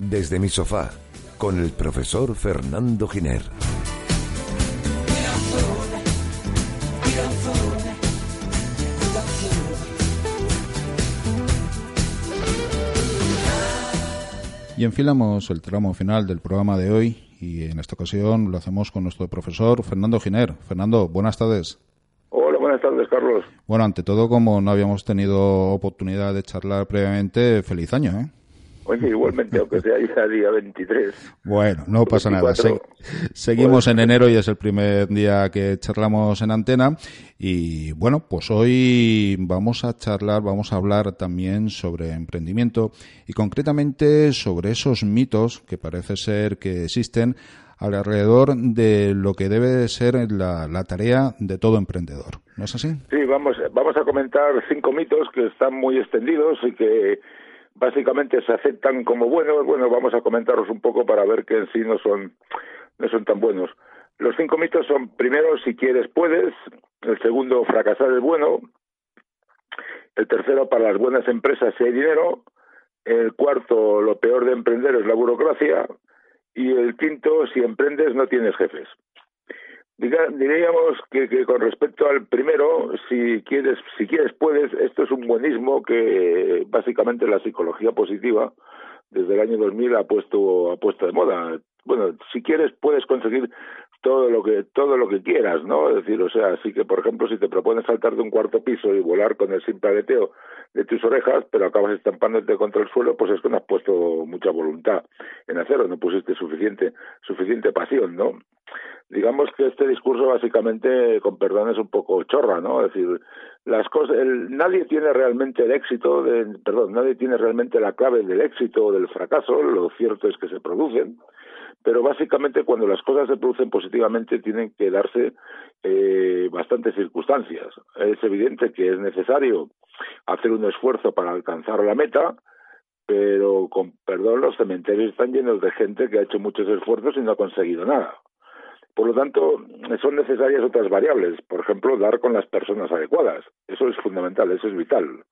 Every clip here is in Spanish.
Desde mi sofá, con el profesor Fernando Giner. Y enfilamos el tramo final del programa de hoy y en esta ocasión lo hacemos con nuestro profesor Fernando Giner. Fernando, buenas tardes. Carlos. Bueno, ante todo, como no habíamos tenido oportunidad de charlar previamente, feliz año, ¿eh? Oye, igualmente, aunque sea ya día 23. Bueno, no pasa nada. seguimos en enero y es el primer día que charlamos en antena. Y bueno, pues hoy vamos a charlar, vamos a hablar también sobre emprendimiento y concretamente sobre esos mitos que parece ser que existen alrededor de lo que debe ser la, la tarea de todo emprendedor. ¿No es así? Sí, vamos, vamos a comentar cinco mitos que están muy extendidos y que básicamente se aceptan como buenos. Bueno, vamos a comentarlos un poco para ver que en sí no son, no son tan buenos. Los cinco mitos son, primero, si quieres, puedes. El segundo, fracasar es bueno. El tercero, para las buenas empresas si hay dinero. El cuarto, lo peor de emprender es la burocracia. Y el quinto, si emprendes no tienes jefes. Diríamos que, que, con respecto al primero, si quieres, si quieres puedes, esto es un buenismo que básicamente la psicología positiva desde el año 2000 ha puesto ha puesto de moda. Bueno, si quieres puedes conseguir todo lo que todo lo que quieras, ¿no? Es decir, o sea, así que por ejemplo, si te propones saltar de un cuarto piso y volar con el simple aleteo de tus orejas, pero acabas estampándote contra el suelo, pues es que no has puesto mucha voluntad en hacerlo, no pusiste suficiente suficiente pasión, ¿no? Digamos que este discurso básicamente, con perdón, es un poco chorra, ¿no? Es decir, las cosas, el, nadie tiene realmente el éxito, de, perdón, nadie tiene realmente la clave del éxito o del fracaso, lo cierto es que se producen, pero básicamente cuando las cosas se producen positivamente tienen que darse eh, bastantes circunstancias. Es evidente que es necesario hacer un esfuerzo para alcanzar la meta, pero con perdón los cementerios están llenos de gente que ha hecho muchos esfuerzos y no ha conseguido nada. Por lo tanto, son necesarias otras variables, por ejemplo, dar con las personas adecuadas. Eso es fundamental, eso es vital.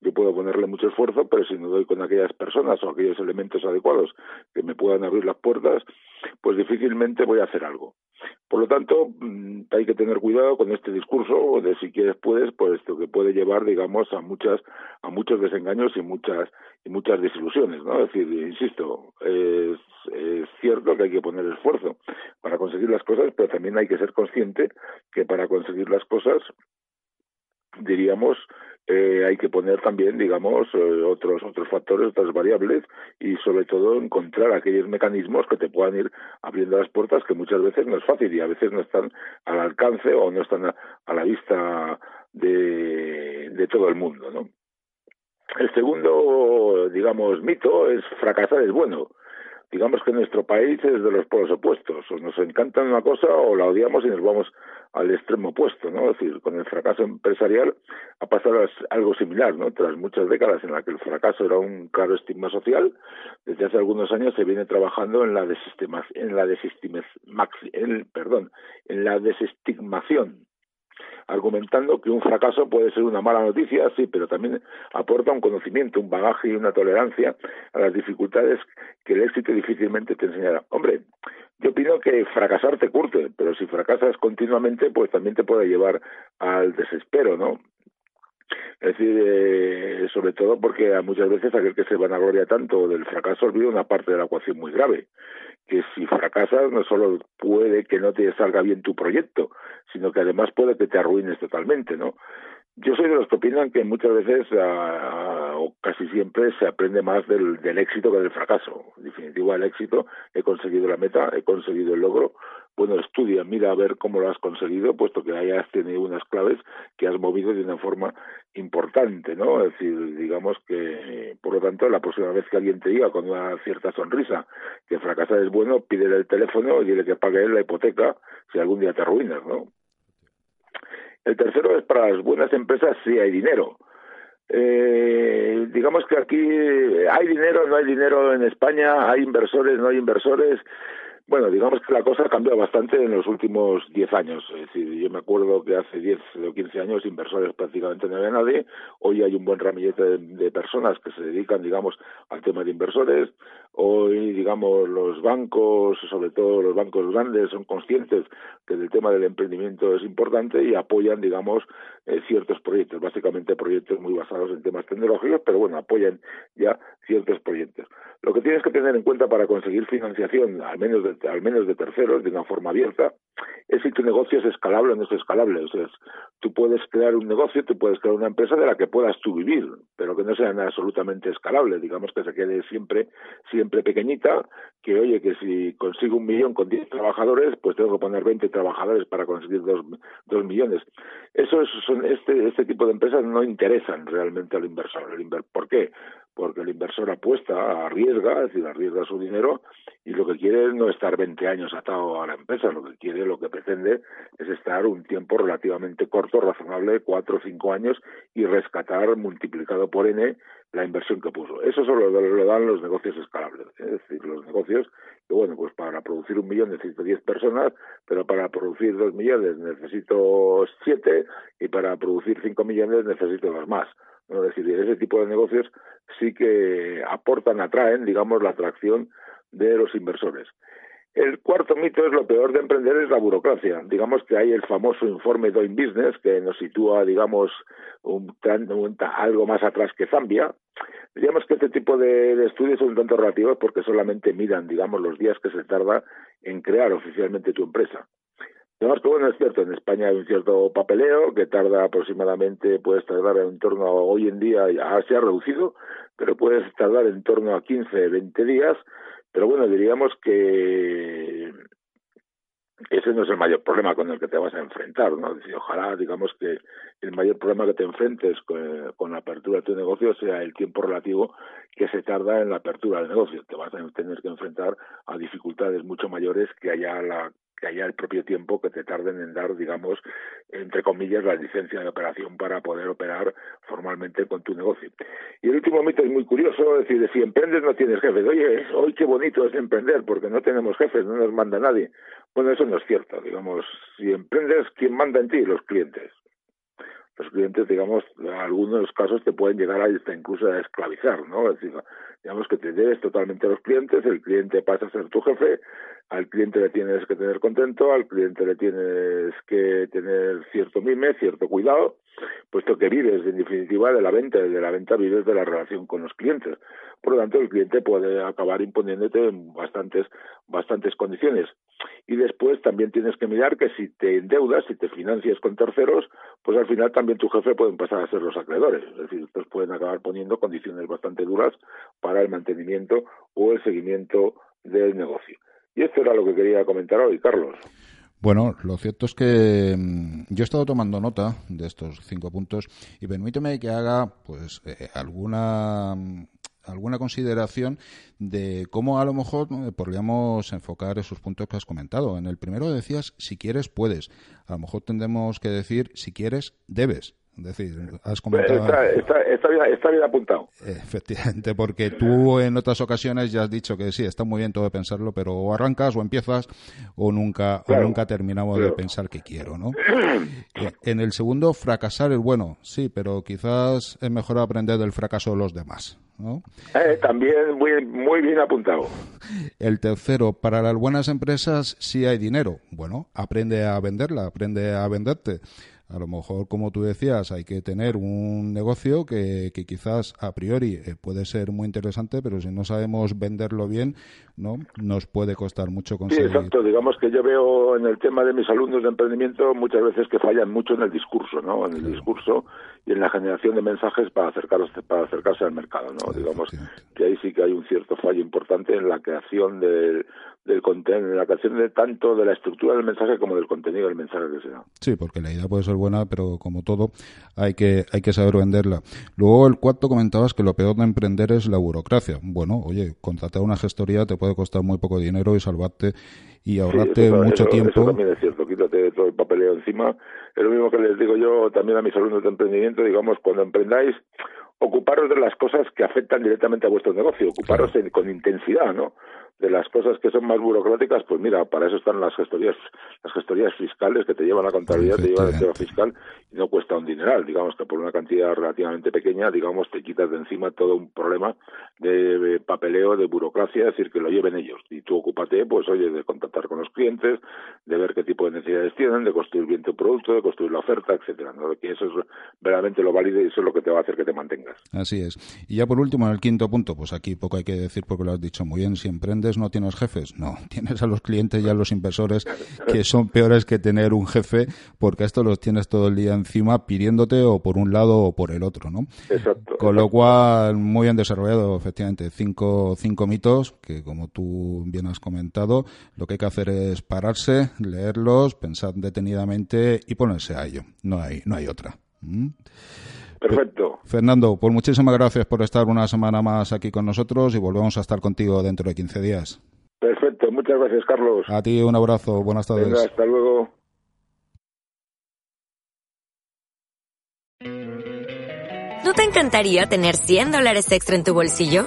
Yo puedo ponerle mucho esfuerzo, pero si no doy con aquellas personas o aquellos elementos adecuados que me puedan abrir las puertas, pues difícilmente voy a hacer algo. Por lo tanto, mm, hay que tener cuidado con este discurso de si quieres puedes, pues esto que puede llevar, digamos, a muchas a muchos desengaños y muchas y muchas desilusiones, ¿no? Es decir, insisto, es cierto que hay que poner esfuerzo para conseguir las cosas, pero también hay que ser consciente que para conseguir las cosas diríamos eh, hay que poner también, digamos, eh, otros otros factores, otras variables y sobre todo encontrar aquellos mecanismos que te puedan ir abriendo las puertas que muchas veces no es fácil y a veces no están al alcance o no están a, la vista de, todo el mundo, ¿no? El segundo, digamos, mito es fracasar es bueno digamos que nuestro país es de los polos opuestos, o nos encanta una cosa o la odiamos y nos vamos al extremo opuesto, ¿no? Es decir, con el fracaso empresarial ha pasado algo similar, ¿no? Tras muchas décadas en las que el fracaso era un claro estigma social, desde hace algunos años se viene trabajando en la en la en, perdón, en la desestigmación argumentando que un fracaso puede ser una mala noticia, sí, pero también aporta un conocimiento, un bagaje y una tolerancia a las dificultades que el éxito difícilmente te enseñará. Hombre, yo opino que fracasar te curte, pero si fracasas continuamente, pues también te puede llevar al desespero, ¿no? Es decir, eh, sobre todo porque muchas veces aquel que se vanagloria tanto del fracaso olvida una parte de la ecuación muy grave, que si fracasas no solo puede que no te salga bien tu proyecto, sino que además puede que te arruines totalmente, ¿no? Yo soy de los que opinan que muchas veces, o casi siempre, se aprende más del, del éxito que del fracaso. En definitiva, el éxito, he conseguido la meta, he conseguido el logro, bueno, estudia, mira a ver cómo lo has conseguido, puesto que hayas tenido unas claves que has movido de una forma importante, ¿no? Es decir, digamos que, por lo tanto, la próxima vez que alguien te diga con una cierta sonrisa que fracasar es bueno, pídele el teléfono y dile que pague la hipoteca si algún día te arruinas, ¿no? El tercero es para las buenas empresas si hay dinero. Eh, digamos que aquí hay dinero, no hay dinero en España, hay inversores, no hay inversores. Bueno, digamos que la cosa ha cambiado bastante en los últimos 10 años. Es decir, yo me acuerdo que hace 10 o 15 años inversores prácticamente no había nadie. Hoy hay un buen ramillete de, personas que se dedican, digamos, al tema de inversores. Hoy, digamos, los bancos, sobre todo los bancos grandes, son conscientes que el tema del emprendimiento es importante y apoyan, digamos, eh, ciertos proyectos, básicamente proyectos muy basados en temas tecnológicos, pero bueno, apoyan ya ciertos proyectos. Lo que tienes que tener en cuenta para conseguir financiación, al menos de, terceros, de una forma abierta, es si tu negocio es escalable o no es escalable. O sea, tú puedes crear un negocio, tú puedes crear una empresa de la que puedas tú vivir, pero que no sea absolutamente escalable, digamos que se quede siempre, siempre pequeñita, que oye, que si consigo un millón con 10 trabajadores, pues tengo que poner 20 trabajadores para conseguir dos, dos millones. Eso son, este, este tipo de empresas no interesan realmente al inversor. ¿Por qué? Porque el inversor apuesta, arriesga, es decir, arriesga su dinero y lo que quiere es no estar 20 años atado a la empresa, lo que quiere, lo que pretende es estar un tiempo relativamente corto, razonable, cuatro o cinco años y rescatar multiplicado por N la inversión que puso. Eso solo lo, dan los negocios escalables, es decir, los negocios que, bueno, pues para producir un millón necesito 10 personas, pero para producir dos millones necesito siete y para producir cinco millones necesito dos más. Es decir, ese tipo de negocios sí que aportan, atraen, digamos, la atracción de los inversores. El cuarto mito es lo peor de emprender es la burocracia. Digamos que hay el famoso informe Doing Business que nos sitúa, digamos, un, algo más atrás que Zambia. Digamos que este tipo de, estudios son un tanto relativos porque solamente miran, digamos, los días que se tarda en crear oficialmente tu empresa. Además que bueno, es cierto, en España hay un cierto papeleo que tarda aproximadamente, puedes tardar en torno a, hoy en día, ya se ha reducido, pero puedes tardar en torno a 15, 20 días, pero bueno, diríamos que ese no es el mayor problema con el que te vas a enfrentar, ¿no? Ojalá, digamos que el mayor problema que te enfrentes con, con, la apertura de tu negocio sea el tiempo relativo que se tarda en la apertura del negocio. Te vas a tener que enfrentar a dificultades mucho mayores que haya la que haya el propio tiempo que te tarden en dar, digamos, entre comillas, la licencia de operación para poder operar formalmente con tu negocio. Y el último mito es muy curioso, es decir, si emprendes no tienes jefes. Oye, hoy qué bonito es emprender porque no tenemos jefes, no nos manda nadie. Bueno, eso no es cierto, digamos, si emprendes, ¿quién manda en ti? Los clientes los clientes, digamos, en algunos casos te pueden llegar a incluso a esclavizar, ¿no? Es decir, digamos que te debes totalmente a los clientes, el cliente pasa a ser tu jefe, al cliente le tienes que tener contento, al cliente le tienes que tener cierto mime, cierto cuidado, puesto que vives en definitiva de la venta, de la venta vives de la relación con los clientes. Por lo tanto, el cliente puede acabar imponiéndote bastantes, bastantes condiciones. Y después también tienes que mirar que si te endeudas, si te financias con terceros, pues al final también tu jefe pueden pasar a ser los acreedores. Es decir, estos pueden acabar poniendo condiciones bastante duras para el mantenimiento o el seguimiento del negocio. Y esto era lo que quería comentar hoy, Carlos. Bueno, lo cierto es que mm, yo he estado tomando nota de estos cinco puntos y permíteme que haga pues eh, alguna mm, alguna consideración de cómo a lo mejor podríamos enfocar esos puntos que has comentado. En el primero decías si quieres puedes. A lo mejor tendremos que decir si quieres debes. Es decir, has comentado... Está, bien, apuntado. Efectivamente, porque tú en otras ocasiones ya has dicho que sí, está muy bien todo de pensarlo, pero o arrancas o empiezas o nunca, o nunca terminamos de pensar que quiero, ¿no? Eh, en el segundo, fracasar es bueno, sí, pero quizás es mejor aprender del fracaso de los demás. ¿no? Eh, también muy, muy bien apuntado. El tercero, para las buenas empresas sí hay dinero. Bueno, aprende a venderla, aprende a venderte A lo mejor, como tú decías, hay que tener un negocio que, que quizás a priori eh, puede ser muy interesante, pero si no sabemos venderlo bien, no nos puede costar mucho conseguir. Sí, exacto. Digamos que yo veo en el tema de mis alumnos de emprendimiento muchas veces que fallan mucho en el discurso, ¿no? En el discurso y en la generación de mensajes para acercarse para acercarse al mercado, ¿no? Digamos que ahí sí que hay un cierto fallo importante en la creación del, del contenido, en la creación de tanto de la estructura del mensaje como del contenido del mensaje que sea. Sí, porque la idea puede ser buena, pero como todo hay que hay que saber venderla. Luego el cuarto comentabas que lo peor de emprender es la burocracia. Bueno, oye, contratar una gestoría te puede costar muy poco dinero y salvarte y ahorrarte mucho tiempo. Eso también es cierto, quítate todo el papeleo encima. Es lo mismo que les digo yo también a mis alumnos de emprendimiento, digamos, cuando emprendáis, ocuparos de las cosas que afectan directamente a vuestro negocio, ocuparos con intensidad, ¿no? De las cosas que son más burocráticas, pues mira, para eso están las gestorías, las gestorías fiscales que te llevan la contabilidad, te llevan el tema fiscal y no cuesta un dineral. Digamos que por una cantidad relativamente pequeña, digamos, te quitas de encima todo un problema de papeleo, de burocracia, es decir, que lo lleven ellos. Y tú ocúpate, pues oye, de contactar con los clientes, de ver qué tipo de necesidades tienen, de construir bien tu producto, de construir la oferta, etcétera. ¿no? Que eso es verdaderamente lo válido y eso es lo que te va a hacer que te mantengas. Así es. Y ya por último, en el quinto punto, pues aquí poco hay que decir porque lo has dicho muy bien, si emprendes no tienes jefes. No, tienes a los clientes y a los inversores que son peores que tener un jefe porque esto los tienes todo el día encima pidiéndote o por un lado o por el otro, ¿no? Exacto. Con lo cual, muy bien desarrollado, efectivamente, cinco, cinco mitos que, como tú bien has comentado, lo que hay que hacer es pararse, leerlos, pensar detenidamente y ponerse a ello. No hay, no hay otra. ¿Mm? Perfecto. Fernando, pues muchísimas gracias por estar una semana más aquí con nosotros y volvemos a estar contigo dentro de 15 días. Perfecto, muchas gracias, Carlos. A ti un abrazo, buenas tardes. hasta luego. ¿No te encantaría tener 100 dólares extra en tu bolsillo?